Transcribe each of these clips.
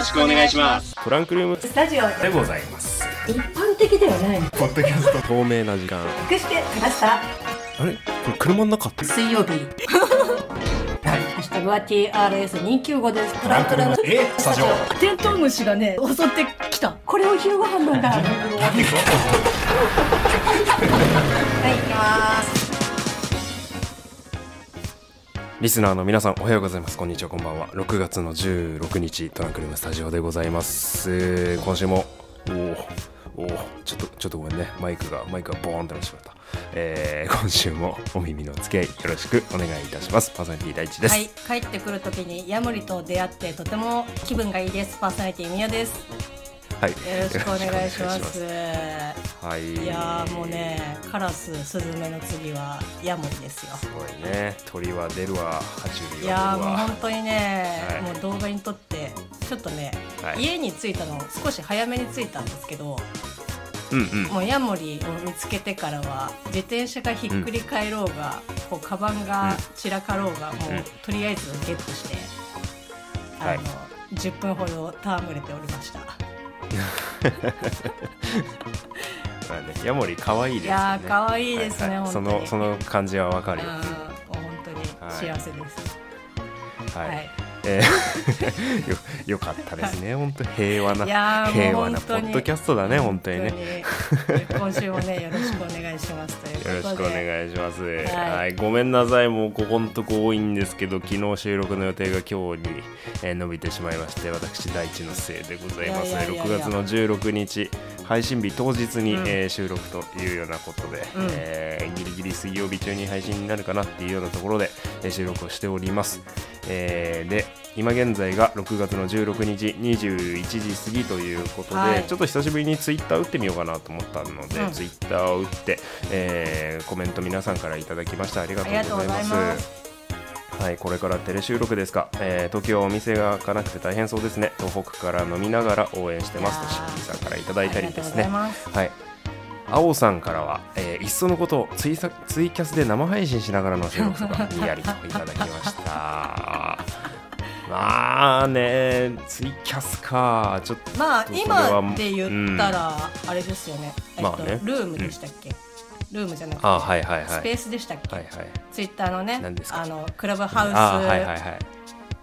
ろしくお願いします。トランクルーム。スタジオでございます。一般的ではないポッドキャスト。透明な時間。隠してきました？あれ？これ車の中？って水曜日。ハッシュタグは TRS295 です。トランクルーム。えスタジオ。テントウムシがね襲ってきた。これを昼ご飯なんだ。はい行きますリスナーの皆さんおはようございます。こんにちはこんばんは。6月の16日トランクルームスタジオでございます。今週もおーおーちょっとちょっとごめんね。マイクがマイクがボーンってなってしまった、えー、今週もお耳の付き合いよろしくお願いいたします。パーソナリティ第一です、はい帰ってくるときにヤモリと出会ってとても気分がいいです。パーソナリティみやです。はい、よろしくお願いしますはい。いやーもうねカラススズメの次はヤモリですよ。すごいね。鳥は出るわ。爬虫類いやーもうは出るわ本当にね、はい。もう動画に撮ってちょっとね、はい。家に着いたの少し早めに着いたんですけどうんうん。もうヤモリを見つけてからは自転車がひっくり返ろうが、こうカバンが散らかろうが、もう、うんとりあえずゲットして、はい。あの10分ほど戯れておりました。まあね。ヤモリ可愛いですよね。いやー可愛いですねははそのその感じはわかるよ、本当に。幸せです。はい、はい。えー よよかったですね。本当平和な平和なポッドキャストだね本当にね。今週もねよろしくお願いします。よろしくお願いします、はい。はい、ごめんなさい。もうここのとこ多いんですけど昨日収録の予定が今日に、えー伸びてしまいまして私第一のせいでございます。いやいやいやいや。6月の16日配信日当日に、うん。えー収録というようなことで、うん。えーギリギリ水曜日中に配信になるかなっていうようなところで、えー収録をしております、えーで今現在が6月の16日21時過ぎということで、はい。ちょっと久しぶりにツイッター打ってみようかなと思ったので、うん。ツイッターを打って、えーコメント皆さんからいただきました。ありがとうございますはい、これからテレ収録ですか、えー東京はお店が開かなくて大変そうですね。東北から飲みながら応援してます。としきりさんからいただいたりですね。はい。青さんからは、えーいっそのことツイサツイキャスで生配信しながらの収録とかにやりといただきました。まあねツイキャスか。ちょっとまあ今で言ったらあれですよね。えっとまあね。ルームでしたっけ？ルームじゃなくてあはいはいはい。スペースでしたっけ？はいはい。ツイッターのねあのクラブハウス。あはいはいはい。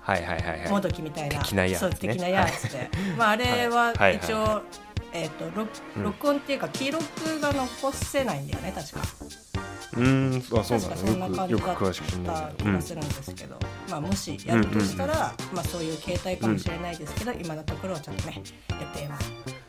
はいはいはいはい。もどきみたいな的なやつね。そう的なやつで、まああれははい一応、はえっ、と録うん。録音っていうか記録が残せないんだよね確か。うーんあそう確かだそんな感じだった気がするんですけど、まあもしやるとしたら、まあそういう形態かもしれないですけど、今のところはちょっとね予定は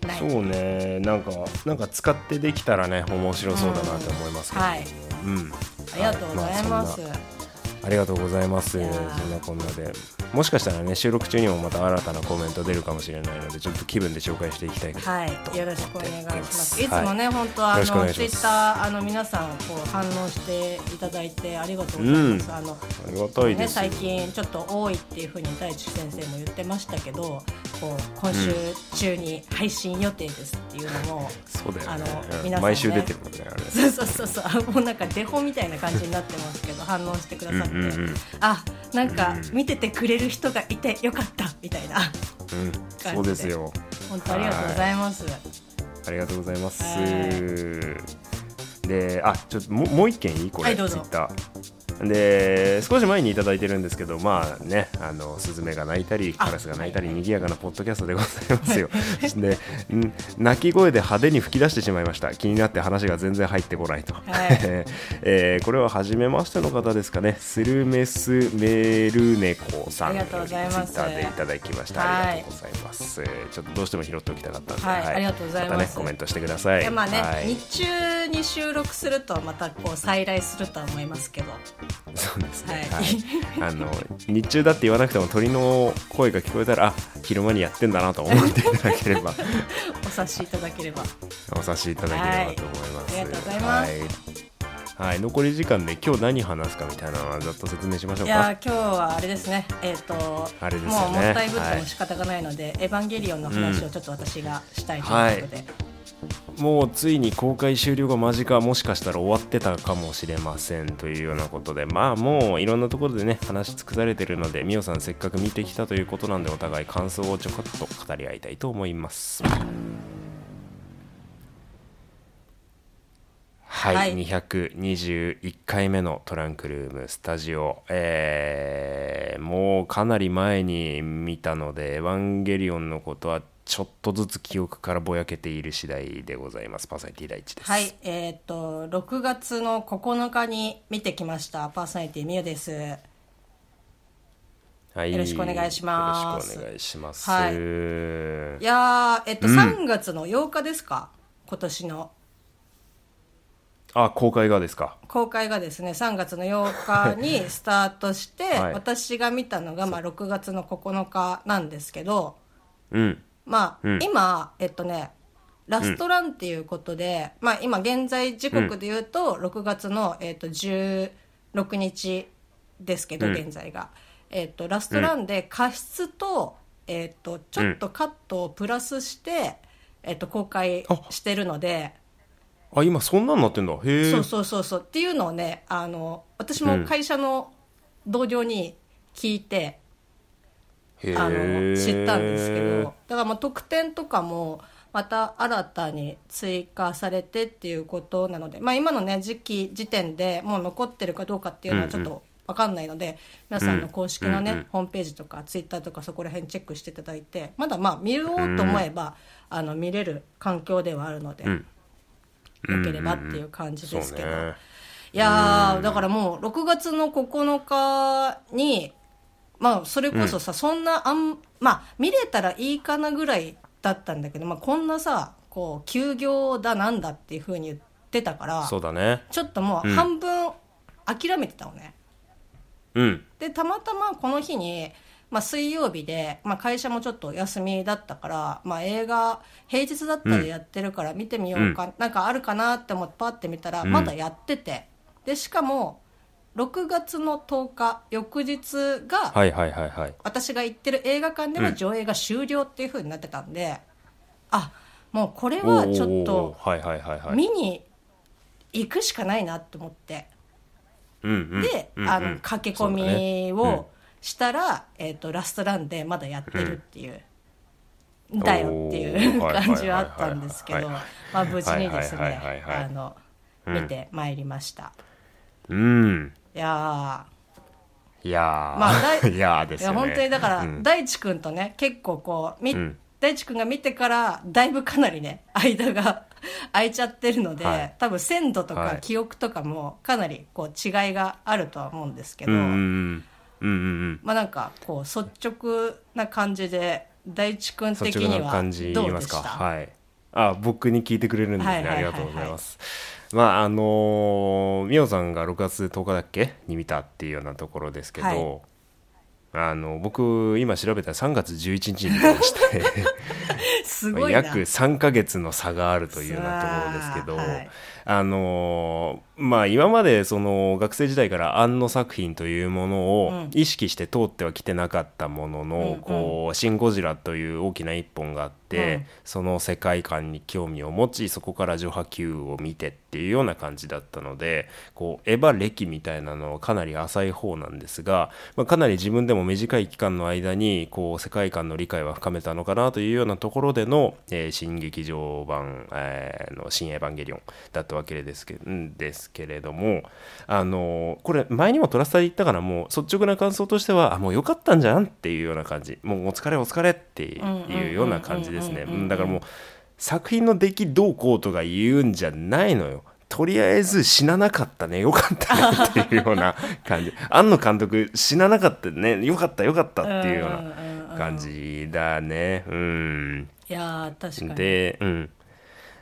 ないそうね。なんかなんか使ってできたらね面白そうだなって思いますけど、うん。はい。うん。ありがとうございます、はい。まあありがとうございます。そんなこんなで。もしかしたらね収録中にもまた新たなコメント出るかもしれないのでちょっと気分で紹介していきたいと。はい、よろしくお願いします。はいいつもね、本当あのツイッターあの皆さんこう反応していただいてありがとうございます。うん。あのありがたいですね最近ちょっと多いっていうふうに大地先生も言ってましたけど、こう今週中に配信予定ですっていうのも、そうだよね。あのうん。皆さんね。毎週出てるもんねあれ。そうそうそうそう。もうなんかデフォみたいな感じになってますけど反応してくださって、うんうんうん。あなんかうん。見ててくれる人がいてよかったみたいな。うん。そうですよ。本当ありがとうございます。ありがとうございます。はであちょっとももう一件いい？これ、はいどうぞ。ツイッターで少し前にいただいてるんですけどまあねあのスズメが鳴いたりカラスが鳴いたりはい賑やかなポッドキャストでございますよ。でん鳴き声で派手に吹き出してしまいました。気になって話が全然入ってこないと、はい。えーこれは初めましての方ですかね。スルメスメルネコさん。ありがとうございます。ツイッターでいただきました、はい。ありがとうございます、えーちょっとどうしても拾っておきたかったんで、はい。ありがとうございます。たねコメントしてください。まあね、はい。日中に収録するとまたこう再来するとは思いますけどそうですね、ははい。あの日中だって言わなくても鳥の声が聞こえたらあ昼間にやってんだなと思っていただければ。お察しいただければ。お察しいただければと思います、はい。ありがとうございます。はい。はい、残り時間で今日何話すかみたいなのはざっと説明しましょいうやかー今日はあれですね。えっ、とあれですよね。もうもったいぶってはい。も仕方がないので、エヴァンゲリオンの話をちょっと私がしたいということで、もうついに公開終了が間近もしかしたら終わってたかもしれませんというようなことでまあもういろんなところでね話し尽くされてるのでみおさんせっかく見てきたということなんでお互い感想をちょこっと語り合いたいと思います。はい、はい。221回目のトランクルームスタジオ、えーもうかなり前に見たので「エヴァンゲリオン」のことはちょっとずつ記憶からぼやけている次第でございます。パーソナリティ第一です。はい、えーっと6月の9日に見てきました。パーソナリティみゆです。はい、よろしくお願いします。よろしくお願いします。はい。いやーえっと、3月の8日ですか？今年のあ、公開がですか？公開がですね3月の8日にスタートして、はい。私が見たのが、まあ、6月の9日なんですけどうん。まあ、うん。今えっとねラストランっていうことで、まあ今現在時刻で言うと6月の、えっと16日ですけど、うん。現在が、えっとラストランで加湿と,、えっとちょっとカットをプラスして、えっと公開してるので、あ、今そんなんなってんだ。へえ。そうそうそうそう。っていうのをねあの私も会社の同僚に聞いて、へあの知ったんですけどへだからもう特典とかもまた新たに追加されてっていうことなので、まあ、今のね時期時点でもう残ってるかどうかっていうのはちょっと分かんないので、皆さんの公式のね、うんうんホームページとかツイッターとかそこら辺チェックしていただいてまだまあ見ようと思えば、あの見れる環境ではあるので、んよければっていう感じですけど。そうね。いやーだからもう6月の9日にまあそれこそさ、そんなあんまあ見れたらいいかなぐらいだったんだけど、まあ、こんなさこう休業だなんだっていうふうに言ってたからそうだね。ちょっともううん半分諦めてたのね、うん。でたまたまこの日に、まあ、水曜日で、まあ、会社もちょっと休みだったから、まあ、映画平日だったらやってるから見てみようか、なんかあるかなって思ってパッて見たらん。まだやってて、でしかも6月の10日翌日が、はいはいはいはい。私が行ってる映画館では上映が終了っていう風になってたんで、あもうこれはちょっとおーはいはいはいはい。見に行くしかないなって思って。うんうん。で、うんうん。あの駆け込みをしたら、えー、とラストランでまだやってるっていう、だよっていう感じはあったんですけどはいはいまあ無事にですはいね見てまいりました、うん。いやいやー。まあだい いやですよね。本当にだから、うん。大地君とね結構こうみ、うん。大地君が見てからだいぶかなりね間が 空いちゃってるので、はい。多分鮮度とかはい。記憶とかもかなりこう違いがあるとは思うんですけど、うんうんうん。うん。まあなんかこう率直な感じで大地君的率直にはな感じど言いうますか。でした？はい。あ、僕に聞いてくれるんですね。はいはいはいはいありがとうございます。まああのー、みおさんが6月10日だっけに見たっていうようなところですけど、はいあの僕今調べたら3月11日に見てまして すごいな 約3ヶ月の差があるというようなところですけど、はいあのーまあ今までその学生時代から庵野作品というものうをん。意識して通ってはきてなかったものの、うんうん。こう「シン・ゴジラ」という大きな一本があって、うん。その世界観に興味を持ちそこから「ジョハ Q」を見てっていうような感じだったのでこうエヴァ歴みたいなのはかなり浅い方なんですが、まあ、かなり自分でも短い期間の間にこう世界観の理解は深めたのかなというようなところでの、えー新劇場版、えーの「新エヴァンゲリオン」だったわけですけですけれどもあのこれ前にもトラスタで言ったからもう率直な感想としてはあもう良かったんじゃんっていうような感じ。もうお疲れお疲れっていうような感じですね。だからもう作品の出来どうこうとか言うんじゃないのよとりあえず死ななかったねよかったねっていうような感じ庵野監督死ななかったねよかったよかったっていうような感じだねうんいや確かにでうん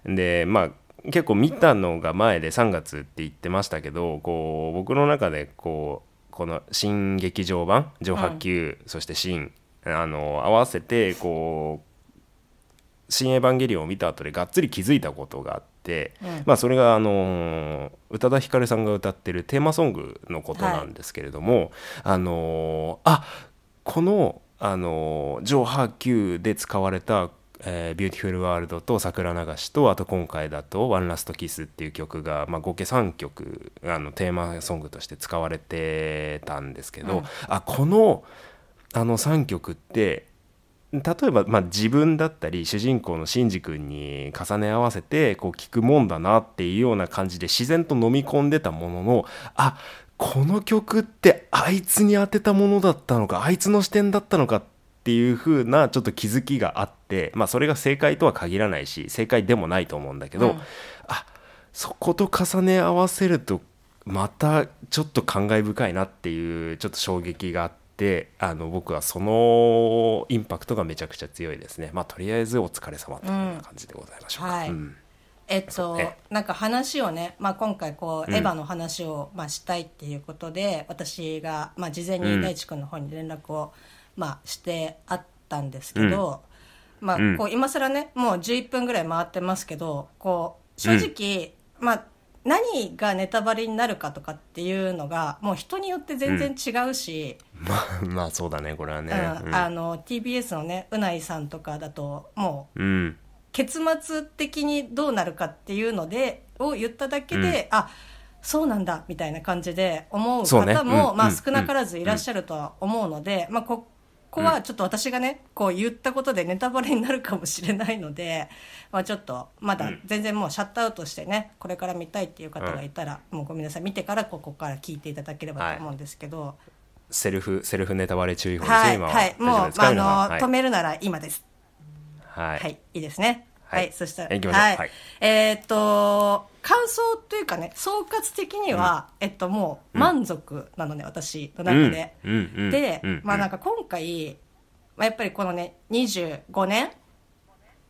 でまあ結構見たのが前で3月って言ってましたけどこう僕の中でこうこの新劇場版「上波球」そして「新」あの合わせてこう「新エヴァンゲリオン」を見た後でがっつり気づいたことがあって、うん。まあそれがあの宇多田ヒカルさんが歌ってるテーマソングのことなんですけれども、あのあこのあの序破Q で使われた、えー Beautiful World と桜流しとあと今回だと One Last Kiss っていう曲が、まあ、合計3曲あのテーマソングとして使われてたんですけど、うん。あこのあの3曲って例えば、まあ、自分だったり主人公のシンジ君に重ね合わせてこう聞くもんだなっていうような感じで自然と飲み込んでたもののあこの曲ってあいつに当てたものだったのかあいつの視点だったのかっていう風なちょっと気づきがあって、まあ、それが正解とは限らないし正解でもないと思うんだけど、うん。あそこと重ね合わせるとまたちょっと感慨深いなっていうちょっと衝撃があってあの僕はそのインパクトがめちゃくちゃ強いですね。まあとりあえずお疲れ様というような感じでございましょうか、はい。うん。えっとねなんか話をね、まあ、今回こう、うん。エヴァの話を、まあ、したいっていうことで私が、まあ、事前に大地君の方に連絡を、まあ、してあったんですけど、まあうん。こう今更ねもう11分ぐらい回ってますけどこう正直、まあ、何がネタバレになるかとかっていうのがもう人によって全然違うし、まあまあそうだねこれはね。うん。あの TBS のねうないさんとかだともううん、うん結末的にどうなるかっていうのでを言っただけで、あそうなんだみたいな感じで思う方も、まあ、うん。うん。少なからずいらっしゃるとは思うので、まあ、ここはちょっと私がねこう言ったことでネタバレになるかもしれないので、まあ、ちょっとまだ全然もうシャットアウトしてねこれから見たいっていう方がいたら、もうごめんなさい。見てからここから聞いていただければと思うんですけど、セルフセルフネタバレ注意報です。ね、はい、今ははい、もう、まあ、あ皆さんの、止めるなら今です。はい、はい、いいですね。は、はいいそしたら、行きましょう。はい、はい。えーっと、感想というかね、総括的には、えっと、もう満足なのね、私の中で。うん。うん。うん。で、うん。まあなんか今回、まあ、やっぱりこのね、25年っ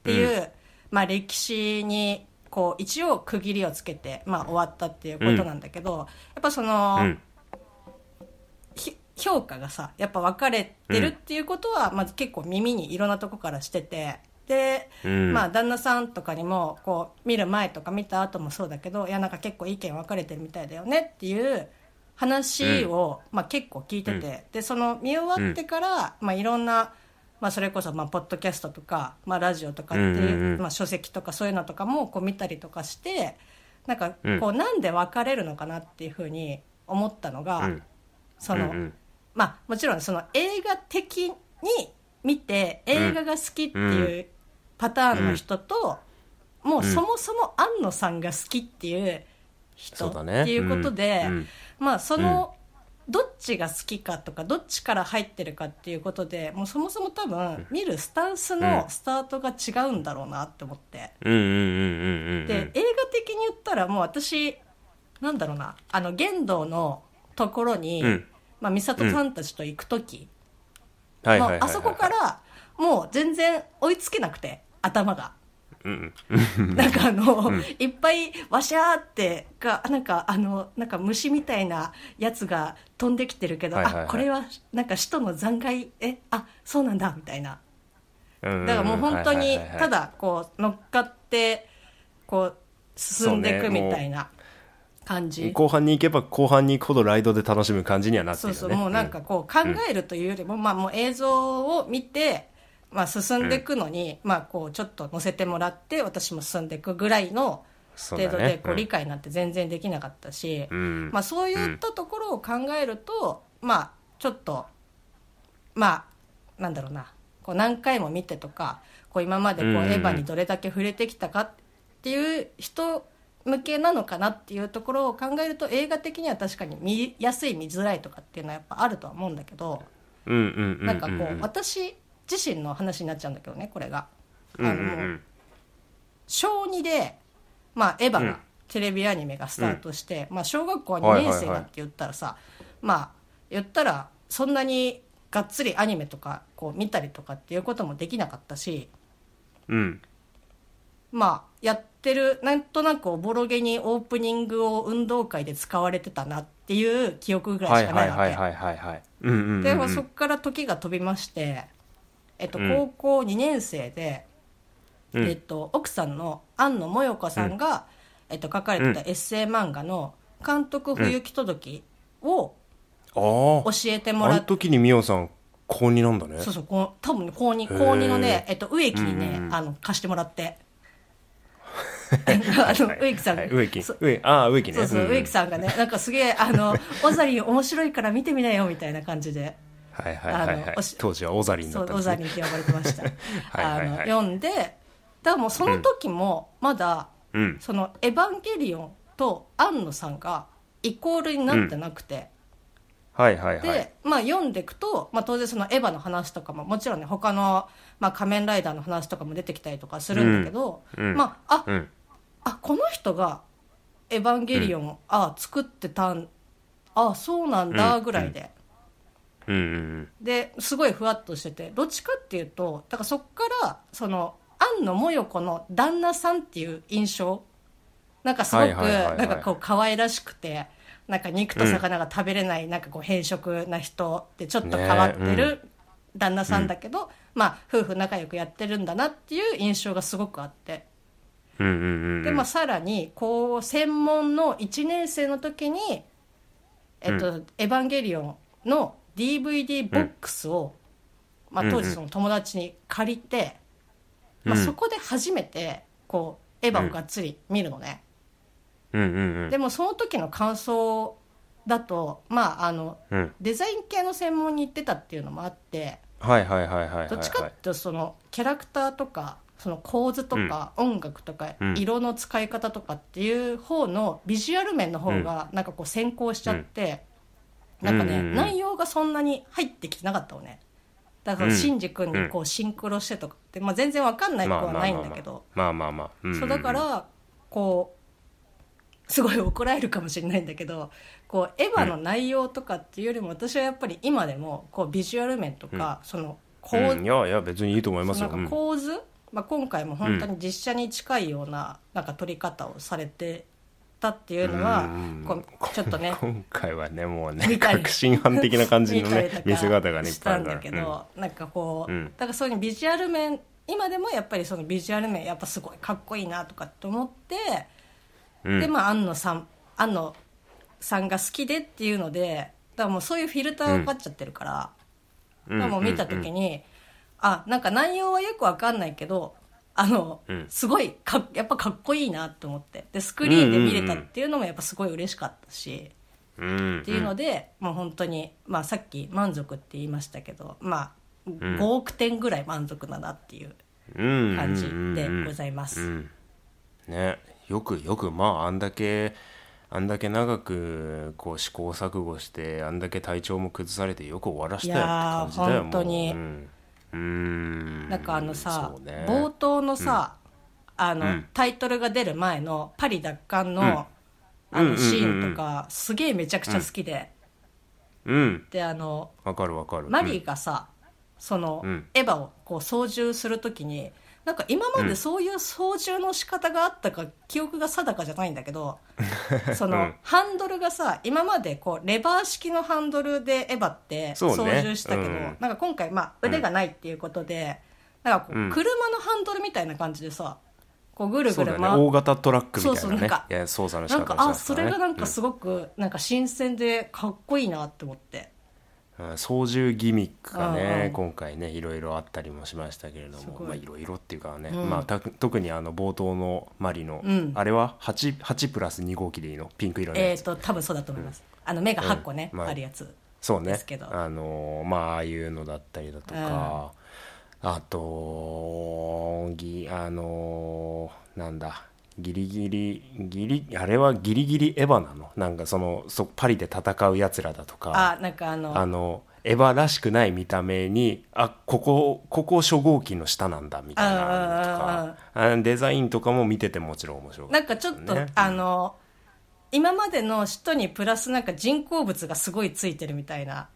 ていう、まあ歴史に、こう、一応区切りをつけて、まあ終わったっていうことなんだけど、やっぱその、評価がさやっぱ分かれてるっていうことは、まず結構耳にいろんなとこからしててで、うん。まあ旦那さんとかにもこう見る前とか見た後もそうだけどいやなんか結構意見分かれてるみたいだよねっていう話を、まあ、結構聞いてて、でその見終わってから、まあ、いろんな、まあ、それこそまあポッドキャストとか、まあ、ラジオとかっていう,、うんうんうん。まあ、書籍とかそういうのとかもこう見たりとかしてなんかうん。こうなんで分かれるのかなっていうふうに思ったのが、うん。その、うんうん。まあもちろんその映画的に見て映画が好きっていうパターンの人と、もうそもそも庵野さんが好きっていう人っていうことで、うん。うん。まあその、どっちが好きかとかどっちから入ってるかっていうことでもうそもそも多分見るスタンスのスタートが違うんだろうなって思って。うんうんうんうんうんで映画的に言ったらもう私なんだろうなあの玄道のところに、うん。まあ、美里さんたちと行く時、あそこからもう全然追いつけなくて頭が。うん なんかあの、いっぱいわしゃーってがなんかあのなんか虫みたいなやつが飛んできてるけど、あこれはなんか使徒の残骸？えあそうなんだみたいな。うんだからもう本当にただこう乗っかってこう進んでいくみたいな感じ。後半に行けば後半に行くほどライドで楽しむ感じにはなってるよね。そうそうもうなんかこう考えるというよりも、まあもう映像を見て、まあ進んでいくのに、まあこうちょっと乗せてもらって私も進んでいくぐらいの程度でこううん。理解なんて全然できなかったし、うん。まあそういったところを考えると、まあちょっとまあなんだろうなこう何回も見てとかこう今までこうエヴァにどれだけ触れてきたかっていう人向けなのかなっていうところを考えると映画的には確かに見やすい見づらいとかっていうのはやっぱあるとは思うんだけど、なんかこう私自身の話になっちゃうんだけどねこれが。あうんうのもうん。うん小2で、まあ、エヴァうん。が、テレビアニメがスタートして、まあ、小学校2はいはいはい。年生だって言ったらさ、まあ言ったらそんなにがっつりアニメとかこう見たりとかっていうこともできなかったしうん。まあやってるなんとなくおぼろげにオープニングを運動会で使われてたなっていう記憶ぐらはいいしかなわけ。はいいはいはいはいはい。うんうんうんうん。で、まあ、そこから時が飛びまして、えっと、うん。高校2年生で、うん。えっと、奥さんの庵野もよこさんが、えっと、書かれてたエッセイ漫画の「監督不行き届き」を教えてもらっあの時にミオさん高2なんだね。そうそうこう多分ね高2高2のね、えっと、植木にね、あの貸してもらって。あの植木さんが、はい、植木。ああ植木ね。そうそう、ん植木さんがねなんかすげえあの「オザリン面白いから見てみなよ」みたいな感じではいはいはいはい。当時はオザリンだったんですね。ザリンって呼ばれてました。はいはいはい。あの読んでだからもうその時もまだ、うん。その「エヴァンゲリオン」と庵野さんがイコールになってなくて、はいはいはい。で、まあ、読んでいくと、まあ、当然そのエヴァの話とかももちろんね他の、まあ、仮面ライダーの話とかも出てきたりとかするんだけど、うん。うん。まああ、うん。あこの人が「エヴァンゲリオン」あ作ってたんあそうなんだぐらいで、うんうんですごいふわっとしてて。どっちかっていうとだからそっからその庵野もよこの旦那さんっていう印象。なんかすごくなんかこう可愛らしくてなんか肉と魚が食べれないなんかこう変色な人ってちょっと変わってねうる旦那さんだけど、まあ夫婦仲良くやってるんだなっていう印象がすごくあって。うんうんうんうん。でまあ、さらにこう専門の1年生の時に「えっとエヴァンゲリオン」の DVD ボックスを、まあ、当時その友達に借りて、まあ、うん。そこで初めてこうエヴァをがっつり見るのね、うん。うんうんでもその時の感想だとまああのうん。デザイン系の専門に行ってたっていうのもあってはいはいはいはいはいはいどっちかっていうとそのキャラクターとかその構図とか音楽とかうん。色の使い方とかっていう方のビジュアル面の方がなんかこう先行しちゃって、なんかね、うんうんうん。内容がそんなに入ってきてなかったのね。だからうん。シンジ君にこうシンクロしてとかって、まあ、全然わかんない子はないんだけど、まあまあまあ。そうだからこうすごい怒られるかもしれないんだけどこうエヴァの内容とかっていうよりも私はやっぱり今でもこうビジュアル面とか、その構うん。いやいや別にいいと思いますよ。構図、まあ、今回も本当に実写に近いようななんか撮り方をされてたっていうのは、うんこうちょっとね 今回はねもうね見たり革新犯的な感じのね見せ方がねいっしたんぱいあるから。だけど、なんかこう、うん。だからそういうビジュアル面今でもやっぱりそのビジュアル面やっぱすごいかっこいいなとかって思って、うん。でまあ庵野さん庵野さんが好きでっていうのでだからもうそういうフィルターがかかっちゃってるから、うん。だからもう見た時に、あなんか内容はよくわかんないけどあの、うん。すごいかっやっぱかっこいいなと思って。でスクリーンで見れたっていうのもやっぱすごい嬉しかったし、うんっていうので、もう本当に、まあ、さっき満足って言いましたけど、まあ、5億点ぐらい満足だなっていううん感じでございます。うんね。よくよくまああんだけあんだけ長くこう試行錯誤してあんだけ体調も崩されてよく終わらしたよって感じだよ本当になんかあのさ、ね。冒頭のさ、あの、うん。タイトルが出る前のパリ奪還の、うん。あうんうんうんうん。のシーンとか、すげえめちゃくちゃ好きで、うん。であのわかるわかる。マリーがさ、その、うん。エヴァをこう操縦するときになんか今までそういう操縦の仕方があったか記憶が定かじゃないんだけど その、うん。ハンドルがさ今までこうレバー式のハンドルでエヴァって操縦したけど、うん。なんか今回、まあ、腕がないっていうことで、なんかこううん。車のハンドルみたいな感じでさこうぐるそうだぐる回ね。大型トラックみたいなね。そうそうなんかいや操作の仕なんか方をしたあそれがなんかすごくなんか新鮮でかっこいいなって思って。うん操縦ギミックがうんねうん。今回ねいろいろあったりもしましたけれどもまあい。ろいろっていうかね、うん。まあた特にあの冒頭のマリの、うん。あれは 8, 8プラス2号機でいいの？ピンク色のやつ、えー、と多分そうだと思います、あの目が8個ね、うん。まああるやつそうね。ですけど。あのまあああいうのだったりだとか、あとぎあのなんだギリギリギリあれはギリギリエヴァなの？なんかそのそパリで戦うやつらだとか。あなんかあのあのエヴァらしくない見た目にあここここ初号機の下なんだみたいなのとか。あデザインとかも見ててもちろん面白かったなんかちょっと、ねあの今までの人にプラスなんか人工物がすごいついてるみたいな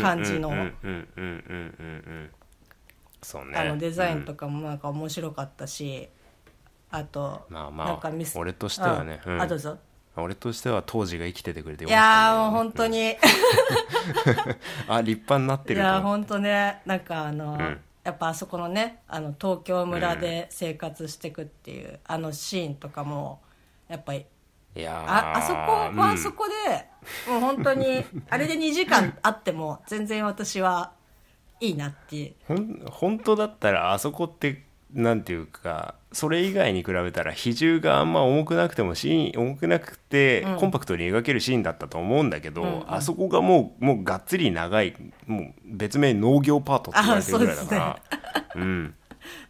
感じの。うんうんうんうんうんうんうんそうね。あのデザインとかもなんか面白かったし、あとまあまあなんかミス俺としてはねうん。うん。あどうぞ。俺としては当時が生きててくれてよいかったやーもう本当に、よ ねあ立派になっていやーると思っ本当ね。なんかあの、ん。やっぱあそこのねあの東京村で生活していくっていう、あのシーンとかもやっぱりていやーああそこはあうんそこで、もう本当に あれで2時間あっても全然私はいいなってほん本当だったらあそこってなんていうかそれ以外に比べたら比重があんま重くなくてもシーン重くなくて、うん。コンパクトに描けるシーンだったと思うんだけど、うんうん。あそこがもうもうがっつり長いもう別名農業パートって言われてるぐらいだから。うん、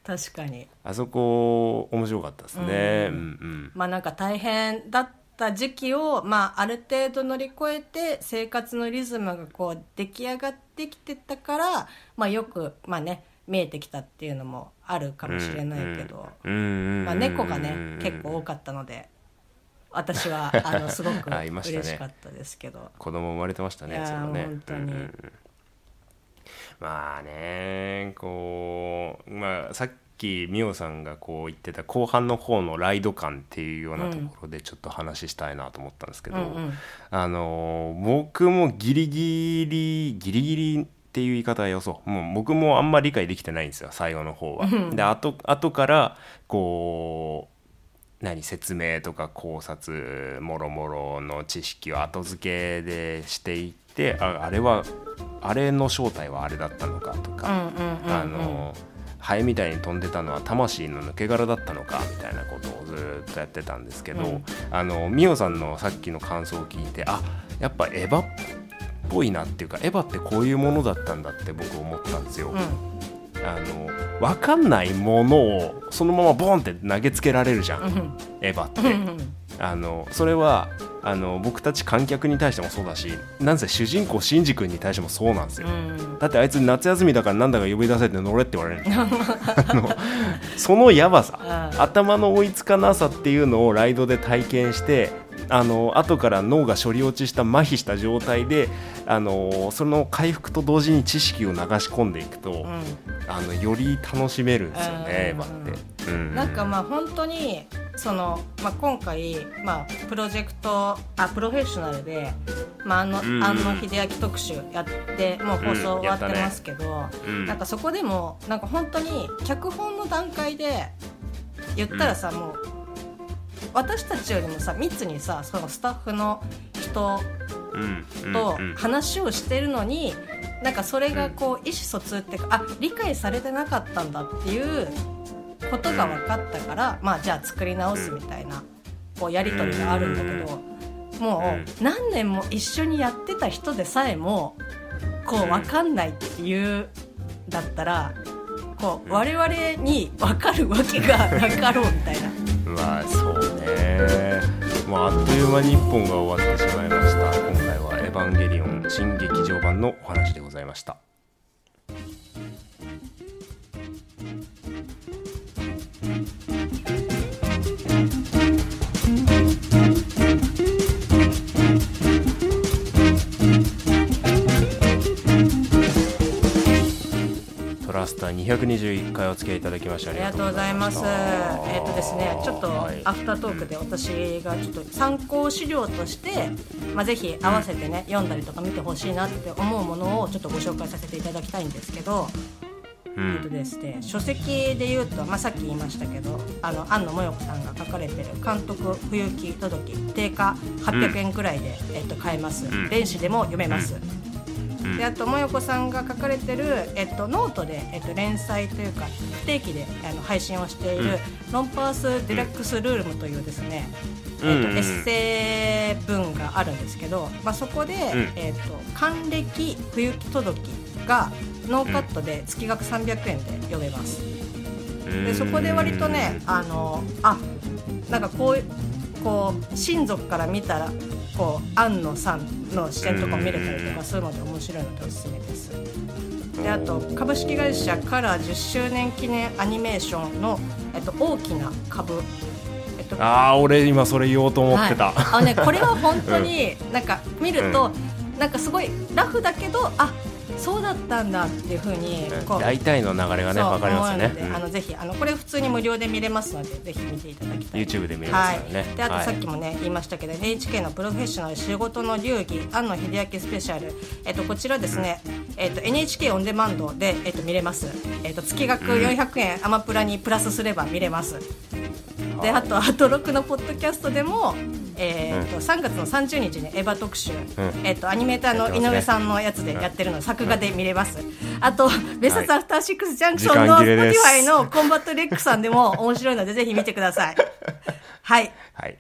確かに。あそこ面白かったですね。うんうん。まあなんか大変だった時期を、まあ、ある程度乗り越えて生活のリズムがこう出来上がってきてたから、まあ、よく、まあね、見えてきたっていうのもあるかもしれないけど、うんうんうん。まあ、猫がね結構多かったので私は あのすごく嬉しかったですけど。子供生まれてましたねいやね。本当に。うんうん。うんまあねこうまあさっきみおさんがこう言ってた後半の方のライド感っていうようなところでちょっと話したいなと思ったんですけど、うんうん。あのー僕もギリギリギリギリっていう言い方はよそう。もう僕もあんま理解できてないんですよ最後の方は。で後後からこう何説明とか考察もろもろの知識を後付けでしていってああれはあれの正体はあれだったのかとか、あのハエみたいに飛んでたのは魂の抜け殻だったのかみたいなことをずっとやってたんですけど、うん。あのミオさんのさっきの感想を聞いてあやっぱエヴァっぽいなっていうかエヴァってこういうものだったんだって僕思ったんですよ。うん。あの分かんないものをそのままボンって投げつけられるじゃん、うん。エヴァって。うんうん。あのそれはあの僕たち観客に対してもそうだしなんせ主人公シンジ君に対してもそうなんですよ。うん。だってあいつ夏休みだからなんだか呼び出せって乗れって言われる。あのそのやばさうん。頭の追いつかなさっていうのをライドで体験してあの後から脳が処理落ちした麻痺した状態であのその回復と同時に知識を流し込んでいくと、うん。あのより楽しめるんですよね、エうん。って。うん。なんかまあ本当にその、まあ、今回、まあ、プロジェクトあプロフェッショナルで、まあ、あのうん。うん庵野秀明特集やってもう放送終わってますけど、うん。なんかそこでもなんか本当に脚本の段階で言ったらさ、もう私たちよりもさ密にさそのスタッフの人とうん話をしてるのに、なんかそれがこう意思疎通っていうかあ理解されてなかったんだっていうことが分かったから、まあじゃあ作り直すみたいなこうやり取りがあるんだけど、もう何年も一緒にやってた人でさえもこう分かんないっていうだったらこう我々に分かるわけがなかろうみたいな。まあそうねまああっという間に1本が終わってしまいました。今回は「エヴァンゲリオン新劇場版」のお話でございました。ラスター221回お付き合いいただきましてありがとうございますた。えっ、とですね、ちょっとはいアフタートークで私がちょっと参考資料として、まあぜひ合わせてね、読んだりとか見てほしいなって思うものをちょっとご紹介させていただきたいんですけど、うんえっとですね、書籍で言うと、まあさっき言いましたけど、あの安野もよこさんが書かれてる監督不行き届き定価800円くらいで、えっと買えます。ん電子でも読めます。うんであとモヨコさんが書かれてる、えっと、ノートで、えっと、連載というか不定期であの配信をしている「ロンパース・デラックス・ルーム」というですね、えっと、エッセイ文があるんですけど、まあ、そこで、ん。えっと、還暦不行き届きがノーカットで月額300円で読めます。でそこで割とねあのあなんかこうこう親族から見たらこう安野さんの視点とかも見れたりとかするので面白いのでおすすめです。であと株式会社カラー10周年記念アニメーションの、えっと、大きな株、えっと、ああ俺今それ言おうと思ってた、はい、あのねこれは本当に なんか見ると、なんかすごいラフだけどあそうだったんだっていうふうに大体の流れがね分かりますよね。思うので、あのぜひあのこれ普通に無料で見れますのでぜひ見ていただきたい。YouTube で見れますからね、はい、であとさっきもね、言いましたけど NHK のプロフェッショナル仕事の流儀庵野秀明スペシャル、えっと、こちらですね、えっと、NHK オンデマンドで、えっと、見れます、えっと、月額400円アマプラにプラスすれば見れます。であとアトロクのポッドキャストでもえーと3月の30日にエヴァ特集、ん。えー、とアニメーターの井上さんのやつでやってるの、作画で見れます、あと別冊アフターシックスジャンクション時の Spotify のコンバット RECさんでも面白いのでぜひ見てください。はい。はい